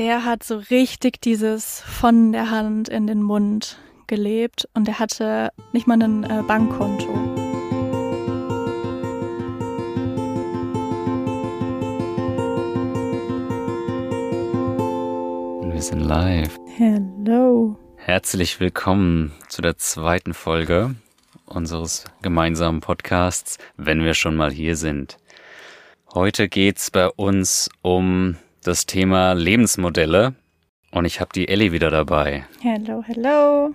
der hat so richtig dieses von der Hand in den Mund gelebt und er hatte nicht mal ein äh, Bankkonto. Wir sind live. Hello. Herzlich willkommen zu der zweiten Folge unseres gemeinsamen Podcasts, wenn wir schon mal hier sind. Heute geht's bei uns um das Thema Lebensmodelle und ich habe die Ellie wieder dabei. Hello, hello.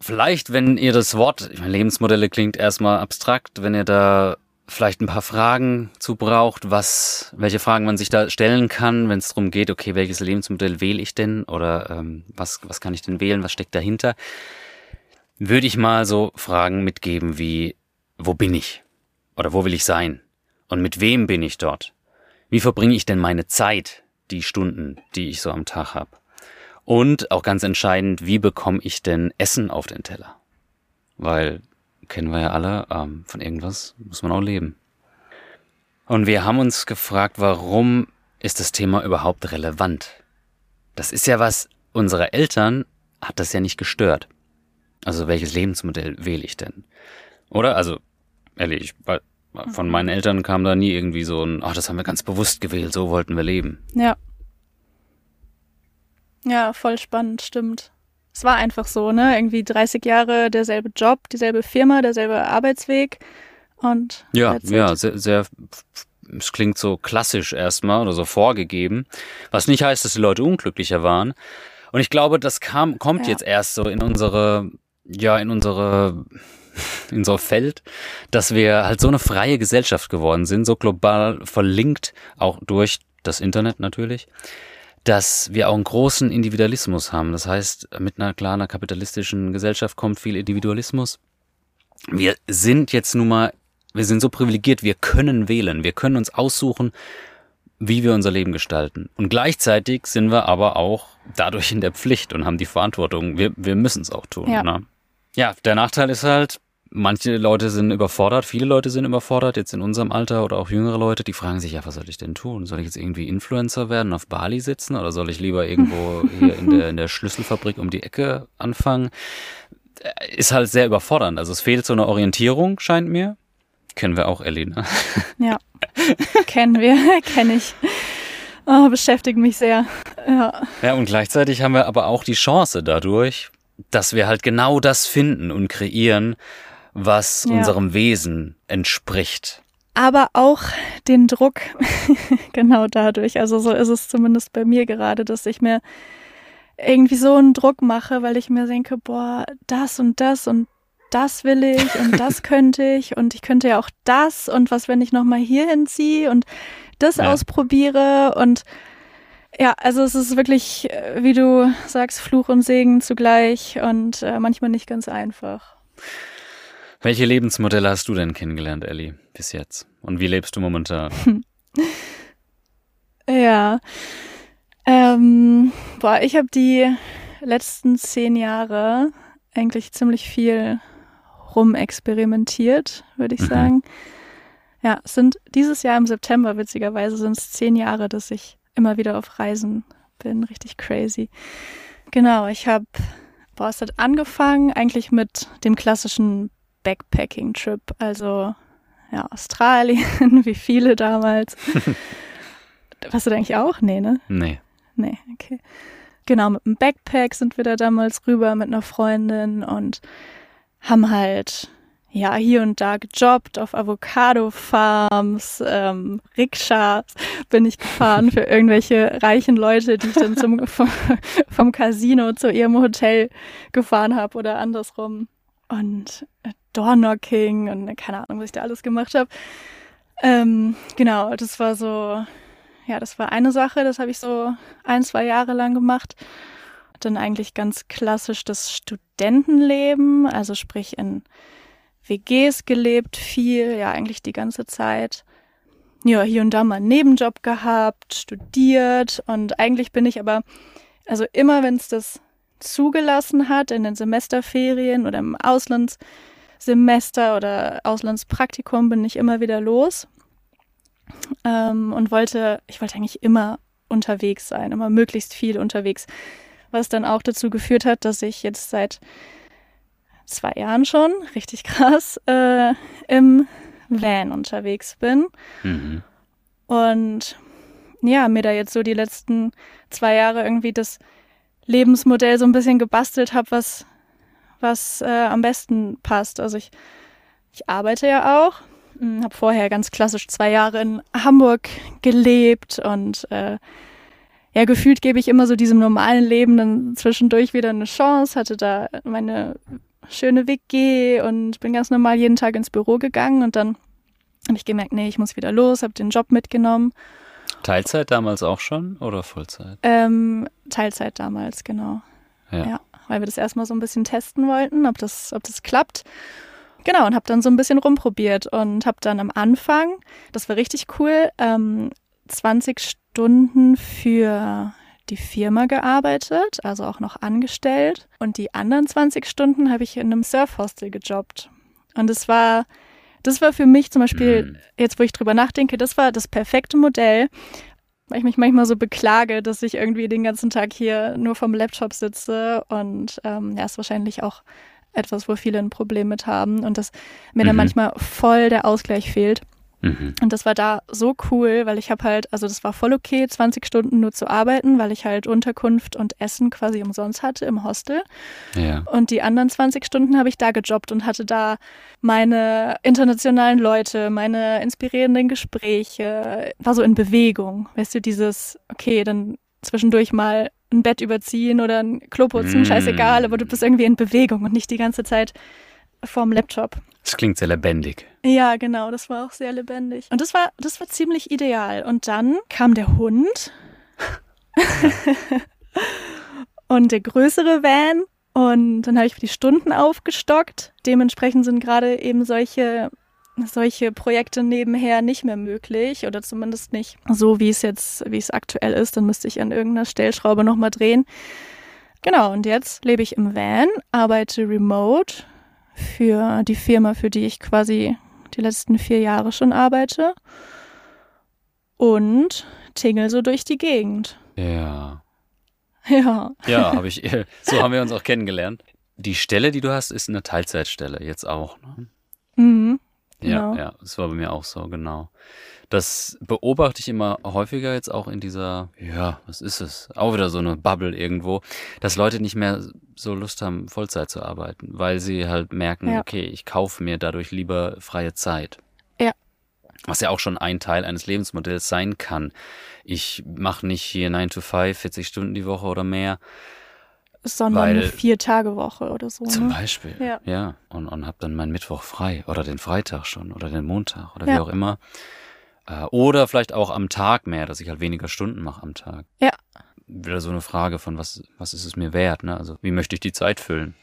Vielleicht, wenn ihr das Wort, ich meine, Lebensmodelle klingt erstmal abstrakt, wenn ihr da vielleicht ein paar Fragen zu braucht, was, welche Fragen man sich da stellen kann, wenn es darum geht, okay, welches Lebensmodell wähle ich denn oder ähm, was, was kann ich denn wählen, was steckt dahinter, würde ich mal so Fragen mitgeben wie, wo bin ich? Oder wo will ich sein? Und mit wem bin ich dort? Wie verbringe ich denn meine Zeit, die Stunden, die ich so am Tag habe? Und auch ganz entscheidend, wie bekomme ich denn Essen auf den Teller? Weil, kennen wir ja alle, ähm, von irgendwas muss man auch leben. Und wir haben uns gefragt, warum ist das Thema überhaupt relevant? Das ist ja was, unsere Eltern hat das ja nicht gestört. Also welches Lebensmodell wähle ich denn? Oder? Also, ehrlich, von meinen Eltern kam da nie irgendwie so ein, ach, das haben wir ganz bewusst gewählt, so wollten wir leben. Ja. Ja, voll spannend, stimmt. Es war einfach so, ne? Irgendwie 30 Jahre derselbe Job, dieselbe Firma, derselbe Arbeitsweg und. Ja, ja, sehr, sehr, es klingt so klassisch erstmal oder so vorgegeben. Was nicht heißt, dass die Leute unglücklicher waren. Und ich glaube, das kam, kommt ja. jetzt erst so in unsere, ja, in unsere, in so Feld, dass wir halt so eine freie Gesellschaft geworden sind, so global verlinkt, auch durch das Internet natürlich, dass wir auch einen großen Individualismus haben. Das heißt, mit einer klaren kapitalistischen Gesellschaft kommt viel Individualismus. Wir sind jetzt nun mal, wir sind so privilegiert, wir können wählen, wir können uns aussuchen, wie wir unser Leben gestalten. Und gleichzeitig sind wir aber auch dadurch in der Pflicht und haben die Verantwortung. Wir, wir müssen es auch tun. Ja. Ne? ja, der Nachteil ist halt, manche Leute sind überfordert, viele Leute sind überfordert, jetzt in unserem Alter oder auch jüngere Leute, die fragen sich, ja, was soll ich denn tun? Soll ich jetzt irgendwie Influencer werden, auf Bali sitzen oder soll ich lieber irgendwo hier in der, in der Schlüsselfabrik um die Ecke anfangen? Ist halt sehr überfordernd. Also es fehlt so eine Orientierung, scheint mir. Kennen wir auch, Ellie, ne? Ja, kennen wir, kenne ich. Oh, beschäftigt mich sehr. Ja. ja, und gleichzeitig haben wir aber auch die Chance dadurch, dass wir halt genau das finden und kreieren, was ja. unserem Wesen entspricht. Aber auch den Druck, genau dadurch. Also so ist es zumindest bei mir gerade, dass ich mir irgendwie so einen Druck mache, weil ich mir denke, boah, das und das und das will ich und das könnte ich und ich könnte ja auch das und was, wenn ich nochmal hier hinziehe und das ja. ausprobiere und ja, also es ist wirklich, äh, wie du sagst, Fluch und Segen zugleich und äh, manchmal nicht ganz einfach. Welche Lebensmodelle hast du denn kennengelernt, Ellie, bis jetzt? Und wie lebst du momentan? ja. Ähm, boah, ich habe die letzten zehn Jahre eigentlich ziemlich viel rumexperimentiert, würde ich mhm. sagen. Ja, sind dieses Jahr im September, witzigerweise, sind es zehn Jahre, dass ich immer wieder auf Reisen bin. Richtig crazy. Genau, ich habe, boah, es hat angefangen eigentlich mit dem klassischen Backpacking-Trip, also ja, Australien, wie viele damals. Warst du da eigentlich auch? Nee, ne? Nee. Nee, okay. Genau, mit dem Backpack sind wir da damals rüber mit einer Freundin und haben halt ja hier und da gejobbt auf Avocado-Farms, ähm, Rikschas bin ich gefahren für irgendwelche reichen Leute, die ich dann zum, vom, vom Casino zu ihrem Hotel gefahren habe oder andersrum und äh, Doorknocking und keine Ahnung, was ich da alles gemacht habe. Ähm, genau, das war so, ja, das war eine Sache, das habe ich so ein, zwei Jahre lang gemacht. Dann eigentlich ganz klassisch das Studentenleben, also sprich in WGs gelebt, viel, ja, eigentlich die ganze Zeit. Ja, hier und da mal einen Nebenjob gehabt, studiert und eigentlich bin ich aber, also immer wenn es das zugelassen hat in den Semesterferien oder im Auslandssemester oder Auslandspraktikum bin ich immer wieder los ähm, und wollte, ich wollte eigentlich immer unterwegs sein, immer möglichst viel unterwegs. Was dann auch dazu geführt hat, dass ich jetzt seit zwei Jahren schon, richtig krass, äh, im Van unterwegs bin. Mhm. Und ja, mir da jetzt so die letzten zwei Jahre irgendwie das Lebensmodell so ein bisschen gebastelt habe, was, was äh, am besten passt. Also ich, ich arbeite ja auch, hm, habe vorher ganz klassisch zwei Jahre in Hamburg gelebt und äh, ja, gefühlt gebe ich immer so diesem normalen Leben dann zwischendurch wieder eine Chance, hatte da meine schöne WG und bin ganz normal jeden Tag ins Büro gegangen und dann habe ich gemerkt, nee, ich muss wieder los, habe den Job mitgenommen. Teilzeit damals auch schon oder Vollzeit? Ähm, Teilzeit damals, genau. Ja. ja. Weil wir das erstmal so ein bisschen testen wollten, ob das, ob das klappt. Genau, und habe dann so ein bisschen rumprobiert und habe dann am Anfang, das war richtig cool, ähm, 20 Stunden für die Firma gearbeitet, also auch noch angestellt. Und die anderen 20 Stunden habe ich in einem Surfhostel gejobbt. Und es war, das war für mich zum Beispiel, mhm. jetzt wo ich drüber nachdenke, das war das perfekte Modell, weil ich mich manchmal so beklage, dass ich irgendwie den ganzen Tag hier nur vom Laptop sitze und ähm, ja, ist wahrscheinlich auch etwas, wo viele ein Problem mit haben und dass mir mhm. dann manchmal voll der Ausgleich fehlt. Mhm. Und das war da so cool, weil ich habe halt, also das war voll okay, 20 Stunden nur zu arbeiten, weil ich halt Unterkunft und Essen quasi umsonst hatte im Hostel. Ja. Und die anderen 20 Stunden habe ich da gejobbt und hatte da meine internationalen Leute, meine inspirierenden Gespräche, war so in Bewegung. Weißt du, dieses, okay, dann zwischendurch mal ein Bett überziehen oder ein Klo putzen, mm. scheißegal, aber du bist irgendwie in Bewegung und nicht die ganze Zeit vorm Laptop. Das klingt sehr lebendig. Ja, genau, das war auch sehr lebendig. Und das war, das war ziemlich ideal. Und dann kam der Hund und der größere Van und dann habe ich die Stunden aufgestockt. Dementsprechend sind gerade eben solche solche Projekte nebenher nicht mehr möglich oder zumindest nicht so, wie es jetzt, wie es aktuell ist. Dann müsste ich an irgendeiner Stellschraube nochmal drehen. Genau, und jetzt lebe ich im Van, arbeite remote für die Firma, für die ich quasi die letzten vier Jahre schon arbeite und tingel so durch die Gegend. Ja. Ja. Ja, habe ich. So haben wir uns auch kennengelernt. Die Stelle, die du hast, ist eine Teilzeitstelle jetzt auch. Ne? Mhm. Ja, genau. ja, das war bei mir auch so, genau. Das beobachte ich immer häufiger jetzt auch in dieser, ja, was ist es? Auch wieder so eine Bubble irgendwo, dass Leute nicht mehr so Lust haben, Vollzeit zu arbeiten, weil sie halt merken, ja. okay, ich kaufe mir dadurch lieber freie Zeit. Ja. Was ja auch schon ein Teil eines Lebensmodells sein kann. Ich mache nicht hier 9 to 5, 40 Stunden die Woche oder mehr, sondern Weil, eine Vier-Tage-Woche oder so. Zum ne? Beispiel, ja. ja. Und, und habe dann meinen Mittwoch frei oder den Freitag schon oder den Montag oder ja. wie auch immer. Äh, oder vielleicht auch am Tag mehr, dass ich halt weniger Stunden mache am Tag. Ja. Wieder so eine Frage von, was, was ist es mir wert? Ne? Also wie möchte ich die Zeit füllen?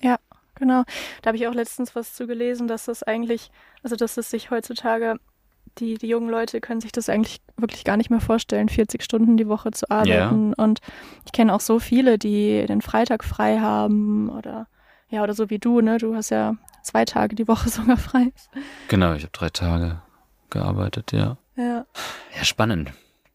Ja, genau. Da habe ich auch letztens was zu gelesen, dass das eigentlich, also dass es sich heutzutage die, die jungen Leute können sich das eigentlich wirklich gar nicht mehr vorstellen, 40 Stunden die Woche zu arbeiten. Yeah. Und ich kenne auch so viele, die den Freitag frei haben oder ja, oder so wie du, ne? Du hast ja zwei Tage die Woche sogar frei. Genau, ich habe drei Tage gearbeitet, ja. Ja. Ja, spannend.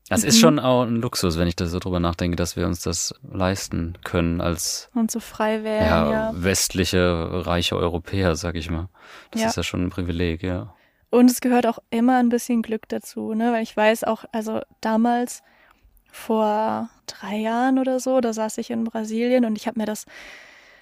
Das mhm. ist schon auch ein Luxus, wenn ich da so drüber nachdenke, dass wir uns das leisten können als und so frei werden, ja, ja. westliche reiche Europäer, sag ich mal. Das ja. ist ja schon ein Privileg, ja. Und es gehört auch immer ein bisschen Glück dazu, ne? Weil ich weiß auch, also damals vor drei Jahren oder so, da saß ich in Brasilien und ich habe mir das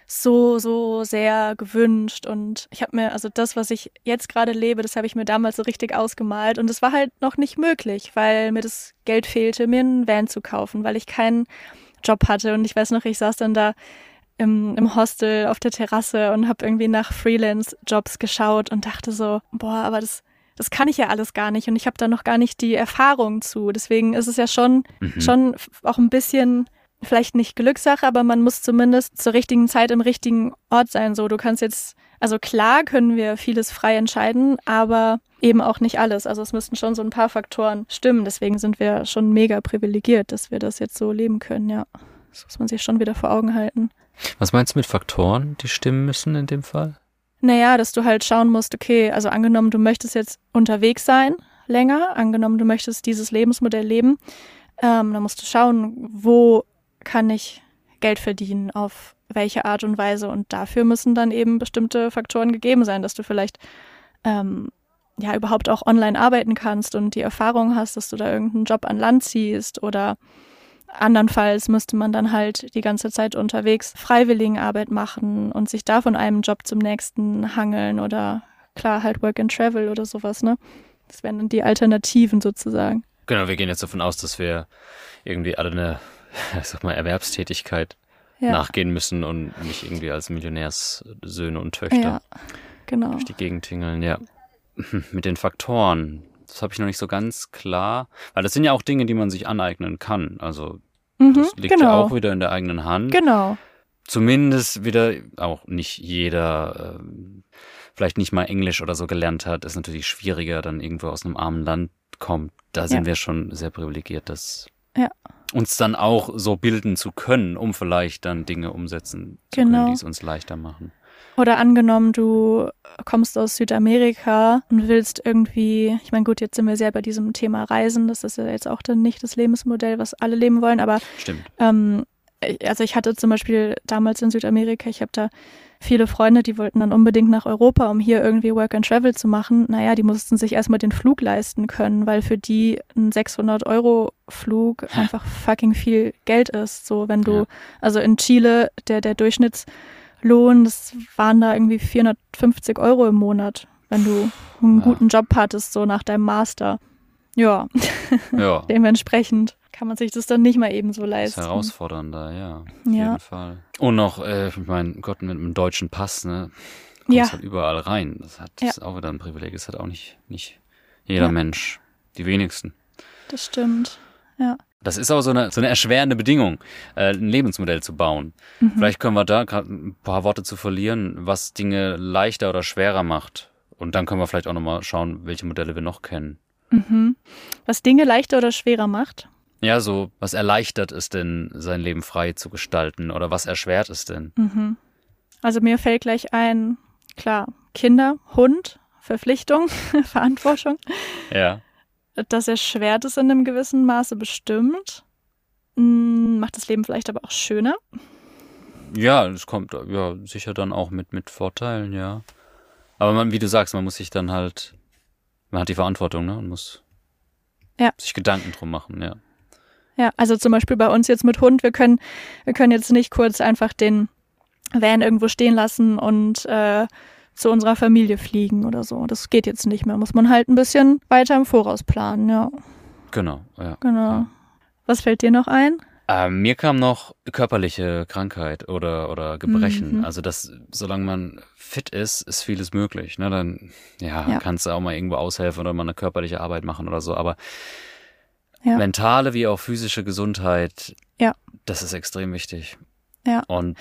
so, so sehr gewünscht. Und ich habe mir, also das, was ich jetzt gerade lebe, das habe ich mir damals so richtig ausgemalt. Und es war halt noch nicht möglich, weil mir das Geld fehlte, mir einen Van zu kaufen, weil ich keinen Job hatte. Und ich weiß noch, ich saß dann da im, im Hostel auf der Terrasse und habe irgendwie nach Freelance-Jobs geschaut und dachte so, boah, aber das, das kann ich ja alles gar nicht und ich habe da noch gar nicht die Erfahrung zu. Deswegen ist es ja schon, mhm. schon auch ein bisschen vielleicht nicht Glückssache, aber man muss zumindest zur richtigen Zeit im richtigen Ort sein. So, du kannst jetzt, also klar können wir vieles frei entscheiden, aber eben auch nicht alles. Also es müssten schon so ein paar Faktoren stimmen. Deswegen sind wir schon mega privilegiert, dass wir das jetzt so leben können, ja. Das muss man sich schon wieder vor Augen halten. Was meinst du mit Faktoren, die stimmen müssen in dem Fall? Naja, dass du halt schauen musst, okay, also angenommen, du möchtest jetzt unterwegs sein länger, angenommen, du möchtest dieses Lebensmodell leben, Ähm, da musst du schauen, wo kann ich Geld verdienen, auf welche Art und Weise. Und dafür müssen dann eben bestimmte Faktoren gegeben sein, dass du vielleicht ähm, ja überhaupt auch online arbeiten kannst und die Erfahrung hast, dass du da irgendeinen Job an Land ziehst oder andernfalls müsste man dann halt die ganze Zeit unterwegs Freiwilligenarbeit machen und sich da von einem Job zum nächsten hangeln oder klar halt Work and Travel oder sowas, ne? Das wären dann die Alternativen sozusagen. Genau, wir gehen jetzt davon aus, dass wir irgendwie alle eine, ich sag mal, Erwerbstätigkeit ja. nachgehen müssen und nicht irgendwie als Millionärssöhne und Töchter ja, genau. durch die Gegend tingeln. Ja, mit den Faktoren, das habe ich noch nicht so ganz klar, weil das sind ja auch Dinge, die man sich aneignen kann. Also mhm, das liegt genau. ja auch wieder in der eigenen Hand. Genau. Zumindest wieder auch nicht jeder. Äh, vielleicht nicht mal Englisch oder so gelernt hat, ist natürlich schwieriger, dann irgendwo aus einem armen Land kommt. Da sind ja. wir schon sehr privilegiert, das ja. uns dann auch so bilden zu können, um vielleicht dann Dinge umsetzen zu genau. können, die es uns leichter machen. Oder angenommen, du kommst aus Südamerika und willst irgendwie, ich meine, gut, jetzt sind wir sehr bei diesem Thema Reisen, das ist ja jetzt auch dann nicht das Lebensmodell, was alle leben wollen, aber Stimmt. Ähm, also ich hatte zum Beispiel damals in Südamerika, ich habe da viele Freunde, die wollten dann unbedingt nach Europa, um hier irgendwie Work and Travel zu machen. Naja, die mussten sich erstmal den Flug leisten können, weil für die ein 600 Euro Flug einfach fucking viel Geld ist. So, wenn du, also in Chile, der, der Durchschnittslohn, das waren da irgendwie 450 Euro im Monat, wenn du einen ja. guten Job hattest, so nach deinem Master. Ja, ja. dementsprechend kann man sich das dann nicht mal eben so leisten. Das ist herausfordernder, ja. Auf ja. jeden Fall. Und noch, äh, ich meine, Gott, mit einem deutschen Pass, ne? Kommst ja. halt überall rein. Das hat das ja. ist auch wieder ein Privileg. Das hat auch nicht, nicht jeder. Mensch. Die wenigsten. Das stimmt. Ja. Das ist auch so eine, so eine erschwerende Bedingung, äh, ein Lebensmodell zu bauen. Mhm. Vielleicht können wir da gerade ein paar Worte zu verlieren, was Dinge leichter oder schwerer macht. Und dann können wir vielleicht auch nochmal schauen, welche Modelle wir noch kennen. Mhm. Was Dinge leichter oder schwerer macht? Ja, so, was erleichtert es denn, sein Leben frei zu gestalten oder was erschwert es denn? Mhm. Also mir fällt gleich ein, klar, Kinder, Hund, Verpflichtung, Verantwortung. Ja. Das erschwert es in einem gewissen Maße bestimmt. Hm, macht das Leben vielleicht aber auch schöner. Ja, es kommt ja sicher dann auch mit, mit Vorteilen, ja. Aber man, wie du sagst, man muss sich dann halt, man hat die Verantwortung, ne? Und muss ja. sich Gedanken drum machen, ja. Ja, also zum Beispiel bei uns jetzt mit Hund, wir können, wir können jetzt nicht kurz einfach den Van irgendwo stehen lassen und äh, zu unserer Familie fliegen oder so. Das geht jetzt nicht mehr. Muss man halt ein bisschen weiter im Voraus planen, ja. Genau, ja. Genau. Ja. Was fällt dir noch ein? Ähm, mir kam noch körperliche Krankheit oder, oder Gebrechen. Mhm. Also das, solange man fit ist, ist vieles möglich. Ne? Dann ja, ja. kannst du auch mal irgendwo aushelfen oder mal eine körperliche Arbeit machen oder so. Aber ja. mentale wie auch physische Gesundheit, ja. das ist extrem wichtig. Ja. Und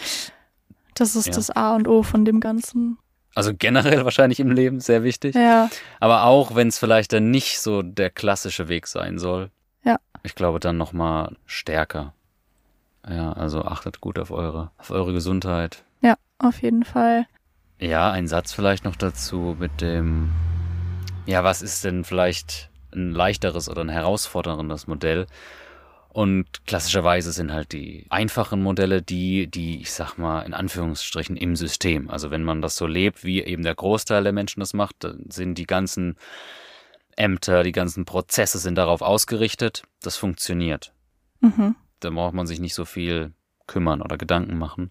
das ist das A und O von dem Ganzen. Also generell wahrscheinlich im Leben sehr wichtig. Ja. Aber auch wenn es vielleicht dann nicht so der klassische Weg sein soll. Ja. Ich glaube dann noch mal stärker. Ja, also achtet gut auf eure auf eure Gesundheit. Ja, auf jeden Fall. Ja, ein Satz vielleicht noch dazu mit dem ja, was ist denn vielleicht ein leichteres oder ein herausforderndes Modell. Und klassischerweise sind halt die einfachen Modelle die, die, ich sag mal, in Anführungsstrichen im System. Also wenn man das so lebt, wie eben der Großteil der Menschen das macht, dann sind die ganzen Ämter, die ganzen Prozesse sind darauf ausgerichtet. Das funktioniert. Mhm. Da braucht man sich nicht so viel kümmern oder Gedanken machen.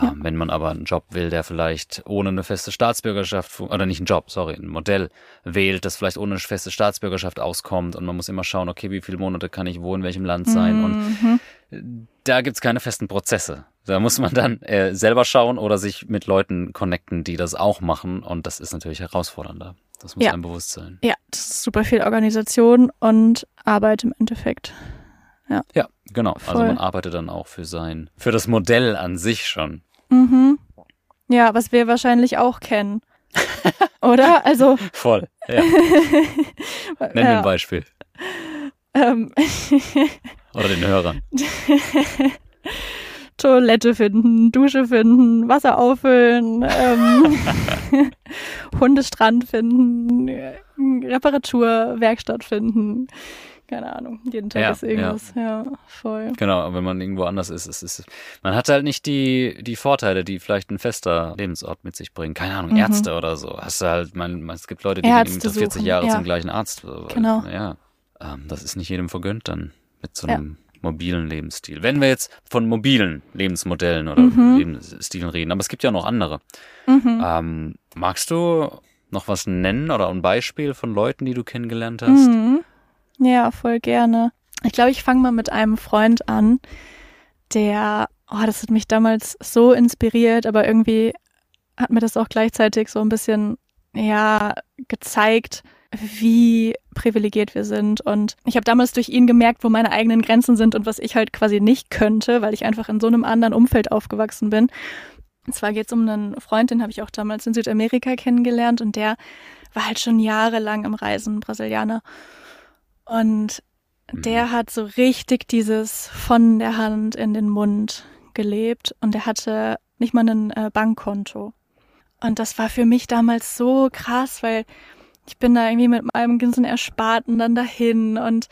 Ja. Ähm, wenn man aber einen Job will, der vielleicht ohne eine feste Staatsbürgerschaft, oder nicht einen Job, sorry, ein Modell wählt, das vielleicht ohne eine feste Staatsbürgerschaft auskommt und man muss immer schauen, okay, wie viele Monate kann ich wo in welchem Land sein mhm. und da gibt's keine festen Prozesse. Da muss man dann äh, selber schauen oder sich mit Leuten connecten, die das auch machen und das ist natürlich herausfordernder. Das muss ja. einem bewusst sein. Ja, das ist super viel Organisation und Arbeit im Endeffekt. Ja. Ja, genau. Voll. Also man arbeitet dann auch für sein, für das Modell an sich schon. Mhm. Ja, was wir wahrscheinlich auch kennen. Oder? Also. Voll. Ja. Nenn mir ein Beispiel. Ähm. Oder den Hörern. Toilette finden, Dusche finden, Wasser auffüllen, ähm, Hundestrand finden, Reparaturwerkstatt finden, keine Ahnung, jeden Tag Ja, ist irgendwas. Ja, voll. Genau, aber wenn man irgendwo anders ist, es ist, man hat halt nicht die, die Vorteile, die vielleicht ein fester Lebensort mit sich bringt. Keine Ahnung, Mhm. Ärzte oder so. Hast du halt, man, man, es gibt Leute, die Ärzte gehen irgendwie 40 suchen, Jahre ja. zum gleichen Arzt. Genau. Ja, ähm, das ist nicht jedem vergönnt dann mit so Ja. einem mobilen Lebensstil. Wenn wir jetzt von mobilen Lebensmodellen oder Mhm. Lebensstilen reden, aber es gibt ja noch andere. Mhm. Ähm, magst du noch was nennen oder ein Beispiel von Leuten, die du kennengelernt hast? Mhm. Ja, voll gerne. Ich glaube, ich fange mal mit einem Freund an, der, oh, das hat mich damals so inspiriert, aber irgendwie hat mir das auch gleichzeitig so ein bisschen, ja, gezeigt, wie privilegiert wir sind. Und ich habe damals durch ihn gemerkt, wo meine eigenen Grenzen sind und was ich halt quasi nicht könnte, weil ich einfach in so einem anderen Umfeld aufgewachsen bin. Und zwar geht es um einen Freund, den habe ich auch damals in Südamerika kennengelernt und der war halt schon jahrelang im Reisen, Brasilianer. Und der hat so richtig dieses von der Hand in den Mund gelebt. Und er hatte nicht mal ein äh, Bankkonto. Und das war für mich damals so krass, weil ich bin da irgendwie mit meinem ganzen Ersparten dann dahin. Und,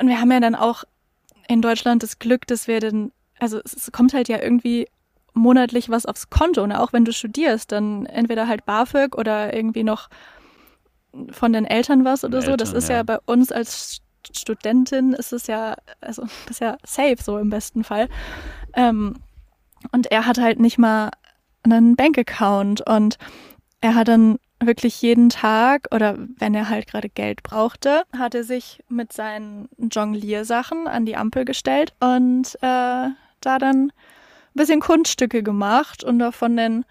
und wir haben ja dann auch in Deutschland das Glück, dass wir dann, also es, es kommt halt ja irgendwie monatlich was aufs Konto und auch wenn du studierst, dann entweder halt BAföG oder irgendwie noch von den Eltern was oder so. Das Eltern, ist ja. ja. bei uns als Studentin ist es ja, also das ist ja safe so im besten Fall. Ähm, und er hat halt nicht mal einen Bankaccount und er hat dann wirklich jeden Tag oder wenn er halt gerade Geld brauchte, hat er sich mit seinen Jongliersachen an die Ampel gestellt und äh, da dann ein bisschen Kunststücke gemacht und da von den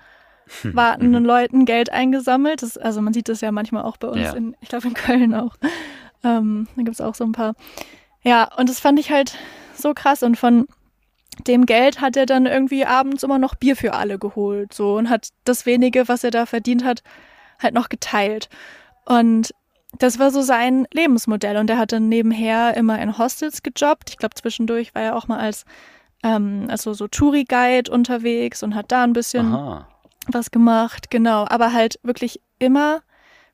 wartenden Leuten Geld eingesammelt. Das, also man sieht das ja manchmal auch bei uns, Ja. in, ich glaube in Köln auch. Ähm, da gibt es auch so ein paar. Ja, und das fand ich halt so krass. Und von dem Geld hat er dann irgendwie abends immer noch Bier für alle geholt. So und hat das wenige, was er da verdient hat, halt noch geteilt. Und das war so sein Lebensmodell. Und er hat dann nebenher immer in Hostels gejobbt. Ich glaube, zwischendurch war er auch mal als ähm, also so Touri-Guide unterwegs und hat da ein bisschen Aha. Was gemacht, genau. Aber halt wirklich immer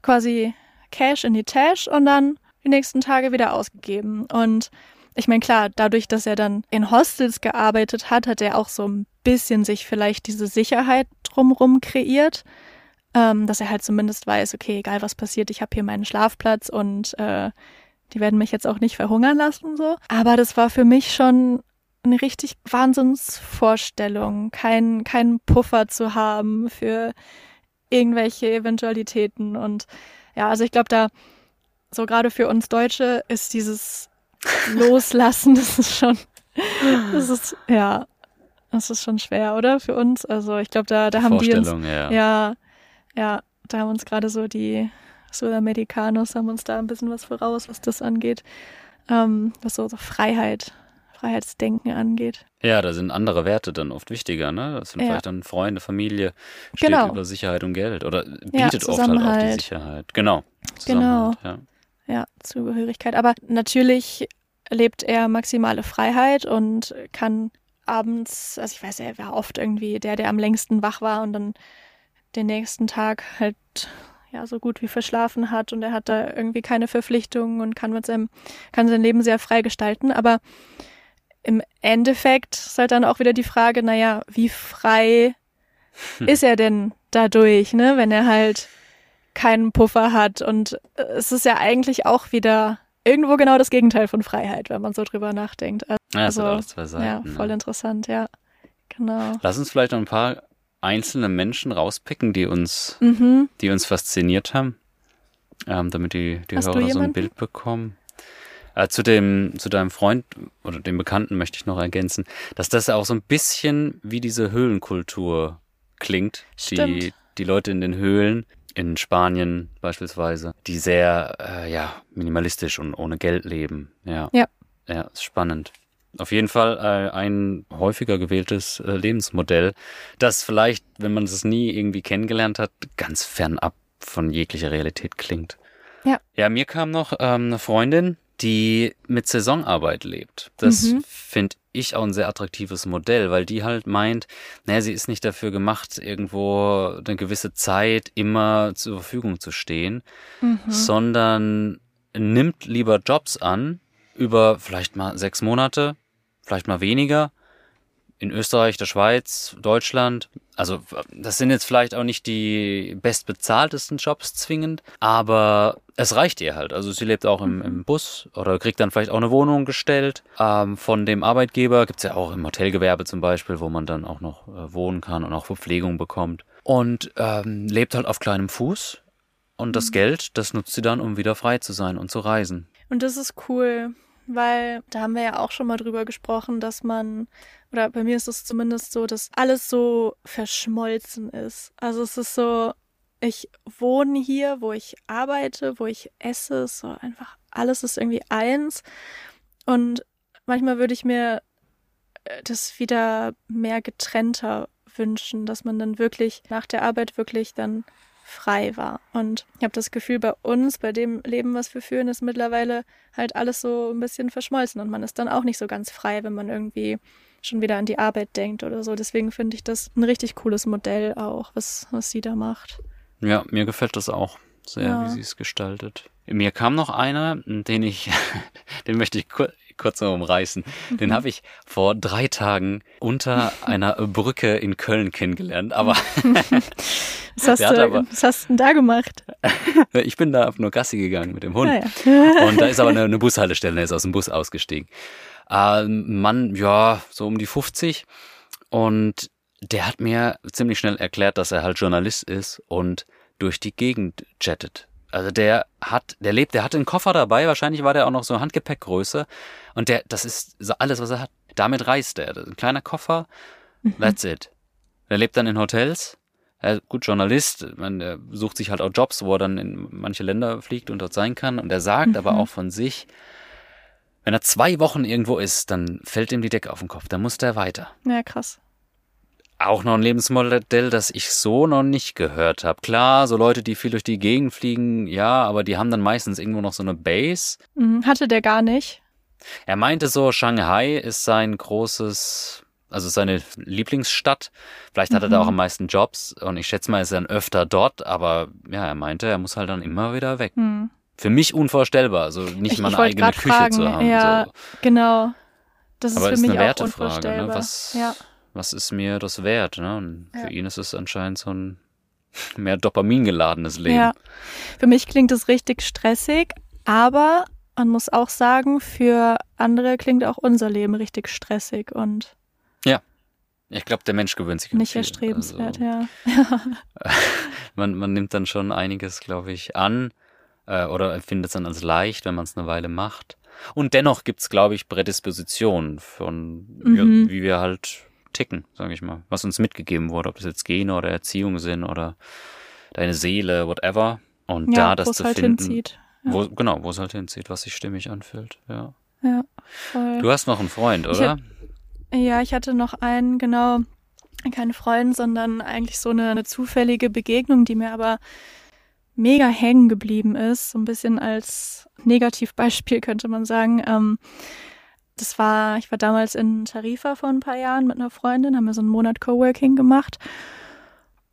quasi Cash in die Tasche und dann die nächsten Tage wieder ausgegeben. Und ich meine, klar, dadurch, dass er dann in Hostels gearbeitet hat, hat er auch so ein bisschen sich vielleicht diese Sicherheit drumrum kreiert, ähm, dass er halt zumindest weiß, okay, egal was passiert, ich habe hier meinen Schlafplatz und äh, die werden mich jetzt auch nicht verhungern lassen so. Aber das war für mich schon eine richtig Wahnsinnsvorstellung, keinen keinen Puffer zu haben für irgendwelche Eventualitäten. Und ja, also ich glaube, da so gerade für uns Deutsche ist dieses Loslassen, das ist schon, das ist, ja, das ist schon schwer, oder? Für uns. Also ich glaube, da, da haben die uns, ja. ja, ja, da haben uns gerade so die Sudamericanos haben uns da ein bisschen was voraus, was das angeht. Ähm, was so, so Freiheit, Freiheitsdenken angeht. Ja, da sind andere Werte dann oft wichtiger, ne? Das sind Ja. vielleicht dann Freunde, Familie, steht Genau. über Sicherheit und Geld oder Ja, bietet oft halt auch die. Sicherheit. Genau. Genau. Ja. Ja, Zugehörigkeit. Aber natürlich lebt er maximale Freiheit und kann abends, also ich weiß, er war oft irgendwie der, der am längsten wach war und dann den nächsten Tag halt ja so gut wie verschlafen hat und er hat da irgendwie keine Verpflichtungen und kann mit seinem, kann sein Leben sehr frei gestalten. Aber im Endeffekt ist halt dann auch wieder die Frage, naja, wie frei ist er denn dadurch, ne, wenn er halt keinen Puffer hat. Und äh, es ist ja eigentlich auch wieder irgendwo genau das Gegenteil von Freiheit, wenn man so drüber nachdenkt. Also, Ja, hat Also, ja, voll ne? interessant, ja. Genau. Lass uns vielleicht noch ein paar einzelne Menschen rauspicken, die uns, Mhm. die uns fasziniert haben, ähm, damit die, die Hast Hörer so ein? Bild bekommen. Äh, zu dem, zu deinem Freund oder dem Bekannten möchte ich noch ergänzen, dass das auch so ein bisschen wie diese Höhlenkultur klingt. Die, Stimmt. die Leute in den Höhlen, in Spanien beispielsweise, die sehr, äh, ja, minimalistisch und ohne Geld leben. Ja. Ja. Ja, ist spannend. Auf jeden Fall äh, ein häufiger gewähltes äh, Lebensmodell, das vielleicht, wenn man es nie irgendwie kennengelernt hat, ganz fernab von jeglicher Realität klingt. Ja. Ja, mir kam noch ähm, eine Freundin, die mit Saisonarbeit lebt. Das Mhm. finde ich auch ein sehr attraktives Modell, weil die halt meint, naja, sie ist nicht dafür gemacht, irgendwo eine gewisse Zeit immer zur Verfügung zu stehen, Mhm. sondern nimmt lieber Jobs an über vielleicht mal sechs Monate, vielleicht mal weniger. In Österreich, der Schweiz, Deutschland. Also das sind jetzt vielleicht auch nicht die bestbezahltesten Jobs zwingend, aber es reicht ihr halt. Also sie lebt auch im, im Bus oder kriegt dann vielleicht auch eine Wohnung gestellt ähm, von dem Arbeitgeber. Gibt's ja auch im Hotelgewerbe zum Beispiel, wo man dann auch noch äh, wohnen kann und auch Verpflegung bekommt. Und ähm, lebt halt auf kleinem Fuß. Und das Geld, das nutzt sie dann, um wieder frei zu sein und zu reisen. Und das ist cool, weil da haben wir ja auch schon mal drüber gesprochen, dass man, oder bei mir ist es zumindest so, dass alles so verschmolzen ist. Also es ist so, ich wohne hier, wo ich arbeite, wo ich esse, so einfach alles ist irgendwie eins. Und manchmal würde ich mir äh, das wieder mehr getrennter wünschen, dass man dann wirklich nach der Arbeit wirklich dann frei war. Und ich habe das Gefühl, bei uns, bei dem Leben, was wir führen, ist mittlerweile halt alles so ein bisschen verschmolzen und man ist dann auch nicht so ganz frei, wenn man irgendwie schon wieder an die Arbeit denkt oder so. Deswegen finde ich das ein richtig cooles Modell auch, was, was sie da macht. Ja, mir gefällt das auch sehr, ja. wie sie es gestaltet. Mir kam noch einer, den ich, den möchte ich kurz noch umreißen. Mhm. Den habe ich vor drei Tagen unter einer Brücke in Köln kennengelernt. Aber was, hast du, aber, was hast du denn da gemacht? ich bin da nur Gassi gegangen mit dem Hund. Ah, ja. Und da ist aber eine, eine Bushaltestelle, er ist aus dem Bus ausgestiegen. Äh, Mann, ja, so um die 50. Und der hat mir ziemlich schnell erklärt, dass er halt Journalist ist und durch die Gegend jettet. Also der hat, der lebt, der hat einen Koffer dabei, wahrscheinlich war der auch noch so Handgepäckgröße. Und der, das ist so alles, was er hat. Damit reist er. Ein kleiner Koffer, mhm. that's it. Er lebt dann in Hotels. Er gut Journalist, man er sucht sich halt auch Jobs, wo er dann in manche Länder fliegt und dort sein kann. Und er sagt mhm. aber auch von sich, wenn er zwei Wochen irgendwo ist, dann fällt ihm die Decke auf den Kopf. Dann muss der weiter. Ja, krass auch noch ein Lebensmodell, das ich so noch nicht gehört habe. Klar, so Leute, die viel durch die Gegend fliegen, ja, aber die haben dann meistens irgendwo noch so eine Base. Mhm, hatte der gar nicht. Er meinte so, Shanghai ist sein großes, also seine Lieblingsstadt. Vielleicht hat mhm. er da auch mhm. am meisten Jobs und ich schätze mal, ist er dann öfter dort, aber ja, er meinte, er muss halt dann immer wieder weg. Mhm. Für mich unvorstellbar, also nicht ich, mal eine eigene Küche fragen, zu haben. Ja, so. genau. Das ist aber für ist mich eine auch Wertefrage, unvorstellbar. Ne? Was, ja was ist mir das wert? Ne? Und ja. für ihn ist es anscheinend so ein mehr Dopamin geladenes Leben. Ja, für mich klingt es richtig stressig, aber man muss auch sagen, für andere klingt auch unser Leben richtig stressig und ja. Ich glaube, der Mensch gewöhnt sich nicht viel. erstrebenswert, also, ja. man, man nimmt dann schon einiges, glaube ich, an äh, oder empfindet es dann als leicht, wenn man es eine Weile macht. Und dennoch gibt es, glaube ich, Prädispositionen von, mhm. ja, wie wir halt ticken, sage ich mal. Was uns mitgegeben wurde, ob das jetzt Gene oder Erziehung sind oder deine Seele, whatever. Und ja, da das zu halt finden, hinzieht. Ja. Wo, genau, wo es halt hinzieht, was sich stimmig anfühlt. Ja. Ja. Voll. Du hast noch einen Freund, oder? Ich, ja, ich hatte noch einen, genau, keinen Freund, sondern eigentlich so eine, eine zufällige Begegnung, die mir aber mega hängen geblieben ist, so ein bisschen als Negativbeispiel könnte man sagen. Ähm, das war, ich war damals in Tarifa vor ein paar Jahren mit einer Freundin, haben wir so einen Monat Coworking gemacht.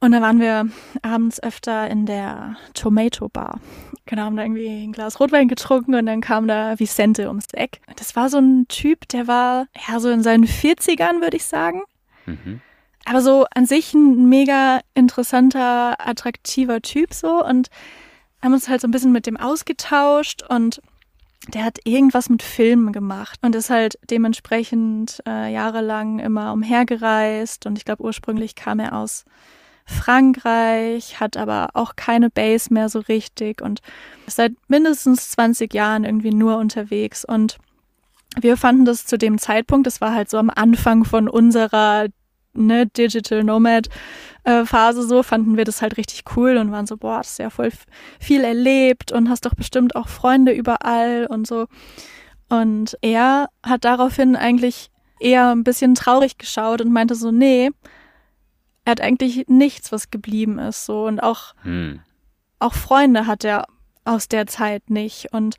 Und da waren wir abends öfter in der Tomato Bar. Genau, haben da irgendwie ein Glas Rotwein getrunken und dann kam da Vicente ums Eck. Das war so ein Typ, der war ja so in seinen 40ern, würde ich sagen. Mhm. Aber so an sich ein mega interessanter, attraktiver Typ so und haben uns halt so ein bisschen mit dem ausgetauscht und der hat irgendwas mit Filmen gemacht und ist halt dementsprechend äh, jahrelang immer umhergereist und ich glaube ursprünglich kam er aus Frankreich, hat aber auch keine Base mehr so richtig und ist seit mindestens 20 Jahren irgendwie nur unterwegs und wir fanden das zu dem Zeitpunkt, das war halt so am Anfang von unserer ne, Digital Nomad äh, Phase so, fanden wir das halt richtig cool und waren so, boah, das ist ja voll viel erlebt und hast doch bestimmt auch Freunde überall und so. Und er hat daraufhin eigentlich eher ein bisschen traurig geschaut und meinte so, nee, er hat eigentlich nichts, was geblieben ist, so und auch, hm. auch Freunde hat er aus der Zeit nicht und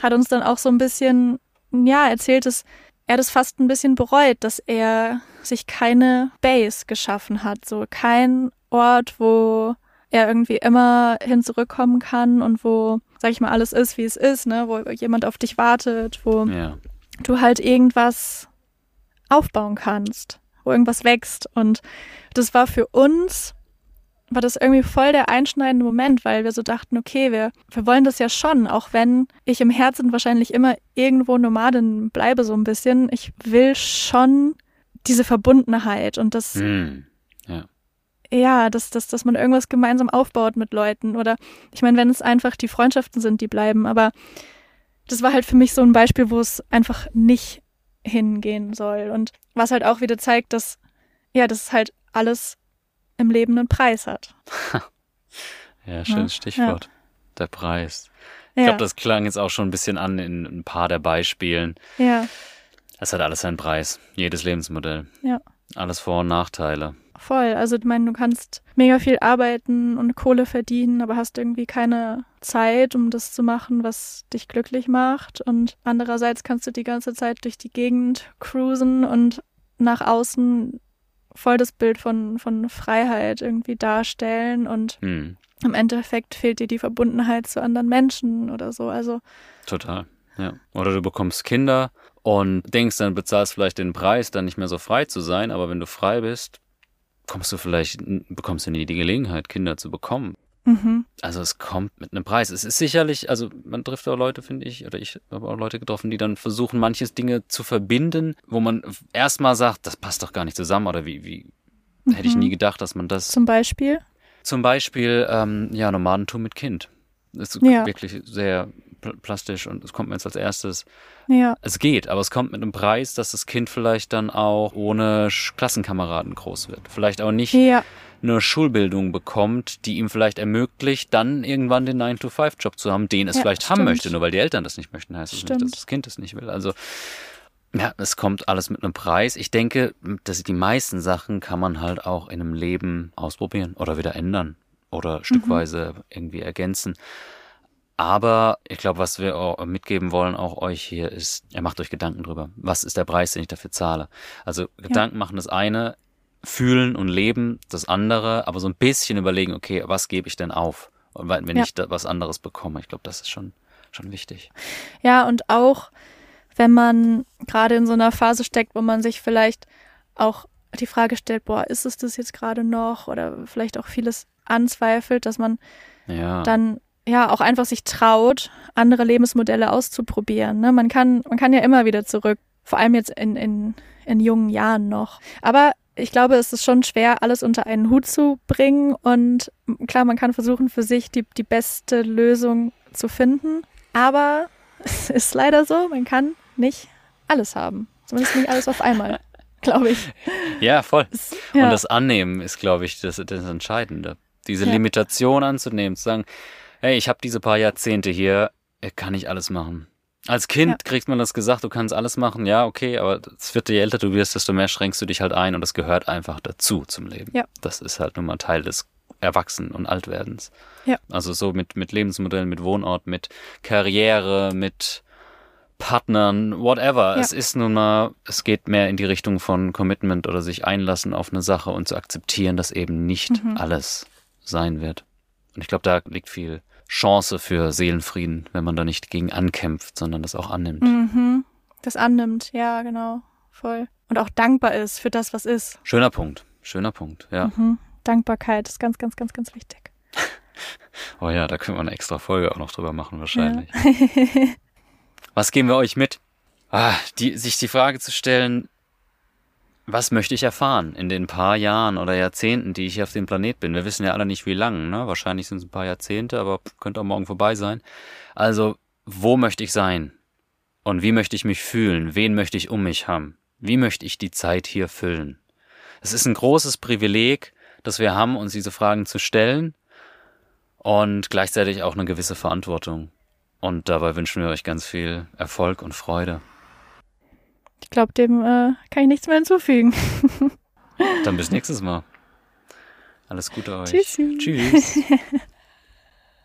hat uns dann auch so ein bisschen, ja, erzählt es, er das fast ein bisschen bereut, dass er sich keine Base geschaffen hat, so kein Ort, wo er irgendwie immer hin zurückkommen kann und wo sag ich mal, alles ist, wie es ist, ne, wo jemand auf dich wartet, wo Ja. du halt irgendwas aufbauen kannst, wo irgendwas wächst. Und das war für uns, war das irgendwie voll der einschneidende Moment, weil wir so dachten, okay, wir, wir wollen das ja schon, auch wenn ich im Herzen wahrscheinlich immer irgendwo Nomadin bleibe so ein bisschen. Ich will schon diese Verbundenheit und das, Hm. ja, dass, dass, dass man irgendwas gemeinsam aufbaut mit Leuten. Oder ich meine, wenn es einfach die Freundschaften sind, die bleiben, aber das war halt für mich so ein Beispiel, wo es einfach nicht hingehen soll. Und was halt auch wieder zeigt, dass, ja, das halt alles im Leben einen Preis hat. Ja, schönes Ja. Stichwort. Der Preis. Ich Ja, glaube, das klang jetzt auch schon ein bisschen an in ein paar der Beispielen. ja, Es hat alles seinen Preis. Jedes Lebensmodell. Ja. Alles Vor- und Nachteile. voll. Also ich meine, du kannst mega viel arbeiten und Kohle verdienen, aber hast irgendwie keine Zeit, um das zu machen, was dich glücklich macht. Und andererseits kannst du die ganze Zeit durch die Gegend cruisen und nach außen voll das Bild von, von Freiheit irgendwie darstellen und Hm. im Endeffekt fehlt dir die Verbundenheit zu anderen Menschen oder so. Also Total. Ja. Oder du bekommst Kinder und denkst, dann bezahlst vielleicht den Preis, dann nicht mehr so frei zu sein, aber wenn du frei bist, kommst du vielleicht, bekommst du nie die Gelegenheit, Kinder zu bekommen. mhm. Also es kommt mit einem Preis. Es ist sicherlich, also man trifft auch Leute, finde ich, oder ich habe auch Leute getroffen, die dann versuchen, manches Dinge zu verbinden, wo man erstmal sagt, das passt doch gar nicht zusammen oder wie, wie hätte ich Mhm. nie gedacht, dass man das zum Beispiel. zum Beispiel, ähm, ja, Nomadentum mit Kind. Das ist Ja. wirklich sehr plastisch und es kommt mir jetzt als erstes. Ja, Es geht, aber es kommt mit einem Preis, dass das Kind vielleicht dann auch ohne Klassenkameraden groß wird. Vielleicht auch nicht ja, eine Schulbildung bekommt, die ihm vielleicht ermöglicht, dann irgendwann den 9-to-5-Job zu haben, den es Ja, vielleicht haben stimmt. möchte, nur weil die Eltern das nicht möchten, heißt es nicht, dass das Kind es nicht will. Also ja, es kommt alles mit einem Preis. Ich denke, dass die meisten Sachen kann man halt auch in einem Leben ausprobieren oder wieder ändern oder stückweise irgendwie ergänzen. Aber ich glaube, was wir auch mitgeben wollen, auch euch hier, ist, ihr macht euch Gedanken drüber. Was ist der Preis, den ich dafür zahle? Also Gedanken machen das eine, fühlen und leben das andere, aber so ein bisschen überlegen, okay, was gebe ich denn auf? Und wenn wenn Ja. ich da was anderes bekomme, ich glaube, das ist schon, schon wichtig. Ja, und auch wenn man gerade in so einer Phase steckt, wo man sich vielleicht auch die Frage stellt, boah, ist es das jetzt gerade noch? Oder vielleicht auch vieles anzweifelt, dass man Ja. dann ja auch einfach sich traut, andere Lebensmodelle auszuprobieren. Ne? Man kann, man kann ja immer wieder zurück, vor allem jetzt in, in, in jungen Jahren noch. Aber ich glaube, es ist schon schwer, alles unter einen Hut zu bringen. Und klar, man kann versuchen, für sich die, die beste Lösung zu finden. Aber es ist leider so, man kann nicht alles haben. Zumindest nicht alles auf einmal, glaube ich. ja, voll. Es, Und ja, das Annehmen ist, glaube ich, das, das Entscheidende. Diese Ja. Limitation anzunehmen, zu sagen, hey, ich habe diese paar Jahrzehnte hier, äh, kann ich alles machen. Als Kind Ja. kriegt man das gesagt, du kannst alles machen, ja, okay, aber es wird, je älter du wirst, desto mehr schränkst du dich halt ein und das gehört einfach dazu zum Leben. Ja. Das ist halt nun mal Teil des Erwachsen- und Altwerdens. Ja. Also so mit, mit Lebensmodellen, mit Wohnort, mit Karriere, mit Partnern, whatever. Ja. Es ist nun mal, es geht mehr in die Richtung von Commitment oder sich einlassen auf eine Sache und zu akzeptieren, dass eben nicht Mhm. alles sein wird. Und ich glaube, da liegt viel Chance für Seelenfrieden, wenn man da nicht gegen ankämpft, sondern das auch annimmt. mhm, das annimmt, ja, genau, voll. Und auch dankbar ist für das, was ist. Schöner Punkt. Schöner Punkt, ja. Mhm. Dankbarkeit ist ganz, ganz, ganz, ganz wichtig. Oh ja, da können wir eine extra Folge auch noch drüber machen, wahrscheinlich. Ja. Was geben wir euch mit? Ah, die, sich die Frage zu stellen, was möchte ich erfahren in den paar Jahren oder Jahrzehnten, die ich hier auf dem Planet bin? Wir wissen ja alle nicht, wie lang, ne? Wahrscheinlich sind es ein paar Jahrzehnte, aber könnte auch morgen vorbei sein. Also, wo möchte ich sein? Und wie möchte ich mich fühlen? Wen möchte ich um mich haben? Wie möchte ich die Zeit hier füllen? Es ist ein großes Privileg, das wir haben, uns diese Fragen zu stellen und gleichzeitig auch eine gewisse Verantwortung. Und dabei wünschen wir euch ganz viel Erfolg und Freude. Ich glaube, dem äh, kann ich nichts mehr hinzufügen. Dann bis nächstes Mal. Alles Gute euch. Tschüssi. Tschüss.